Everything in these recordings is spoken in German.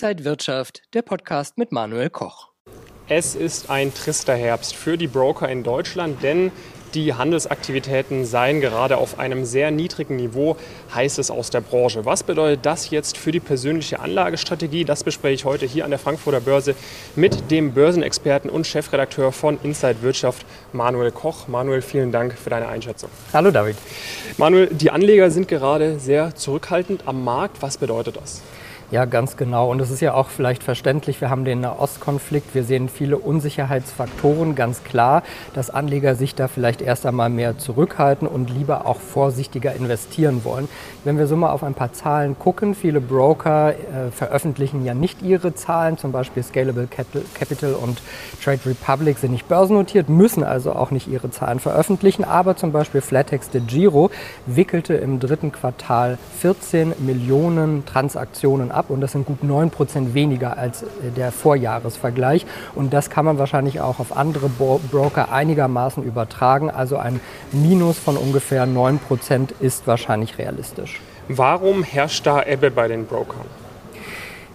Inside Wirtschaft, der Podcast mit Manuel Koch. Es ist ein trister Herbst für die Broker in Deutschland, denn die Handelsaktivitäten seien gerade auf einem sehr niedrigen Niveau, heißt es aus der Branche. Was bedeutet das jetzt für die persönliche Anlagestrategie? Das bespreche ich heute hier an der Frankfurter Börse mit dem Börsenexperten und Chefredakteur von Inside Wirtschaft, Manuel Koch. Manuel, vielen Dank für deine Einschätzung. Hallo David. Manuel, die Anleger sind gerade sehr zurückhaltend am Markt. Was bedeutet das? Ja, ganz genau. Und es ist ja auch vielleicht verständlich, wir haben den Nahostkonflikt, wir sehen viele Unsicherheitsfaktoren, ganz klar, dass Anleger sich da vielleicht erst einmal mehr zurückhalten und lieber auch vorsichtiger investieren wollen. Wenn wir so mal auf ein paar Zahlen gucken, viele Broker äh, veröffentlichen ja nicht ihre Zahlen, zum Beispiel Scalable Capital und Trade Republic sind nicht börsennotiert, müssen also auch nicht ihre Zahlen veröffentlichen, aber zum Beispiel Flatex de Giro wickelte im dritten Quartal 14 Millionen Transaktionen ab und das sind gut 9 Prozent weniger als äh, der Vorjahresvergleich. Und das kann man wahrscheinlich auch auf andere Broker einigermaßen übertragen. Also ein Minus von ungefähr 9 Prozent ist wahrscheinlich realistisch. Warum herrscht da Ebbe bei den Brokern?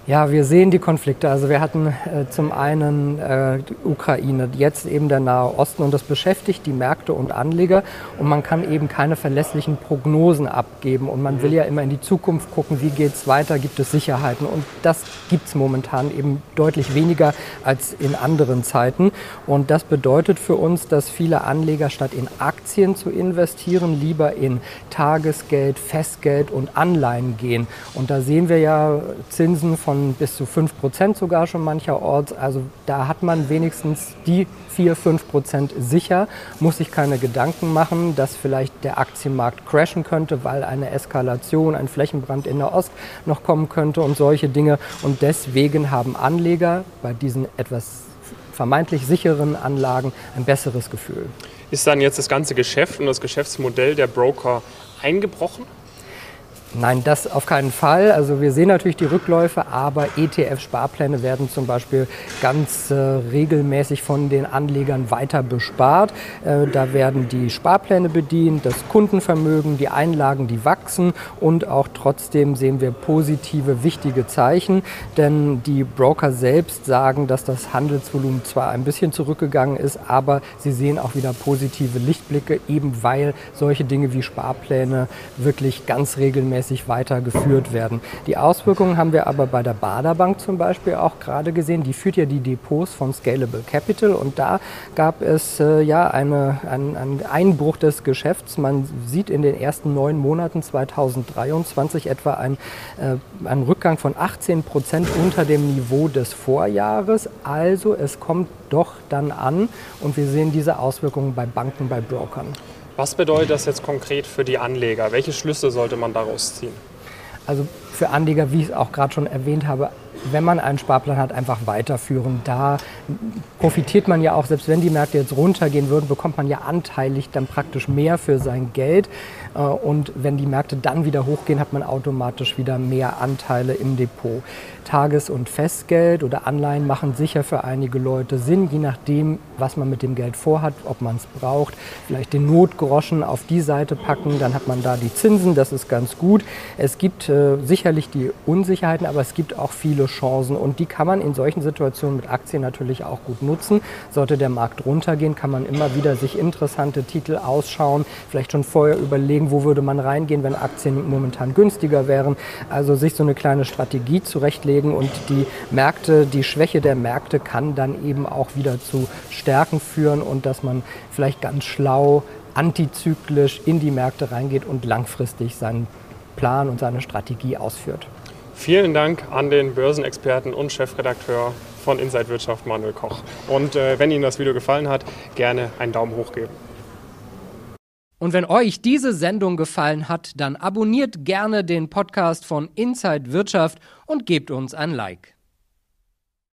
Ja, wir sehen die Konflikte. Also wir hatten äh, zum einen äh, Ukraine, jetzt eben der Nahe Osten und das beschäftigt die Märkte und Anleger. Und man kann eben keine verlässlichen Prognosen abgeben. Und man will ja immer in die Zukunft gucken, wie geht es weiter, gibt es Sicherheiten. Und das gibt es momentan eben deutlich weniger als in anderen Zeiten. Und das bedeutet für uns, dass viele Anleger statt in Aktien zu investieren, lieber in Tagesgeld, Festgeld und Anleihen gehen. Und da sehen wir ja Zinsen von von bis zu 5 Prozent sogar schon mancherorts. Also da hat man wenigstens die 4, 5 Prozent sicher, muss sich keine Gedanken machen, dass vielleicht der Aktienmarkt crashen könnte, weil eine Eskalation, ein Flächenbrand in der Ost noch kommen könnte und solche Dinge. Und deswegen haben Anleger bei diesen etwas vermeintlich sicheren Anlagen ein besseres Gefühl. Ist dann jetzt das ganze Geschäft und das Geschäftsmodell der Broker eingebrochen? Nein, das auf keinen Fall. Also wir sehen natürlich die Rückläufe, aber ETF-Sparpläne werden zum Beispiel ganz äh, regelmäßig von den Anlegern weiter bespart. Äh, da werden die Sparpläne bedient, das Kundenvermögen, die Einlagen, die wachsen und auch trotzdem sehen wir positive, wichtige Zeichen, denn die Broker selbst sagen, dass das Handelsvolumen zwar ein bisschen zurückgegangen ist, aber sie sehen auch wieder positive Lichtblicke, eben weil solche Dinge wie Sparpläne wirklich ganz regelmäßig regelmäßig weitergeführt werden. Die Auswirkungen haben wir aber bei der Baderbank zum Beispiel auch gerade gesehen. Die führt ja die Depots von Scalable Capital und da gab es äh, ja eine, einen, einen Einbruch des Geschäfts. Man sieht in den ersten neun Monaten 2023 etwa ein, äh, einen Rückgang von 18 Prozent unter dem Niveau des Vorjahres. Also es kommt doch dann an und wir sehen diese Auswirkungen bei Banken, bei Brokern. Was bedeutet das jetzt konkret für die Anleger? Welche Schlüsse sollte man daraus ziehen? Also für Anleger, wie ich es auch gerade schon erwähnt habe, wenn man einen Sparplan hat, einfach weiterführen. Da profitiert man ja auch, selbst wenn die Märkte jetzt runtergehen würden, bekommt man ja anteilig dann praktisch mehr für sein Geld. Äh, und wenn die Märkte dann wieder hochgehen, hat man automatisch wieder mehr Anteile im Depot. Tages- und Festgeld oder Anleihen machen sicher für einige Leute Sinn, je nachdem, was man mit dem Geld vorhat, ob man es braucht. Vielleicht den Notgroschen auf die Seite packen, dann hat man da die Zinsen, das ist ganz gut. Es gibt äh, sicherlich die Unsicherheiten, aber es gibt auch viele Chancen und die kann man in solchen Situationen mit Aktien natürlich auch gut nutzen. Sollte der Markt runtergehen, kann man immer wieder sich interessante Titel ausschauen, vielleicht schon vorher überlegen, wo würde man reingehen, wenn Aktien momentan günstiger wären. Also sich so eine kleine Strategie zurechtlegen und die Märkte, die Schwäche der Märkte kann dann eben auch wieder zu Stärken führen und dass man vielleicht ganz schlau antizyklisch in die Märkte reingeht und langfristig seinen Plan und seine Strategie ausführt. Vielen Dank an den Börsenexperten und Chefredakteur von Inside Wirtschaft Manuel Koch. Und äh, wenn Ihnen das Video gefallen hat, gerne einen Daumen hoch geben. Und wenn euch diese Sendung gefallen hat, dann abonniert gerne den Podcast von Inside Wirtschaft und gebt uns ein Like.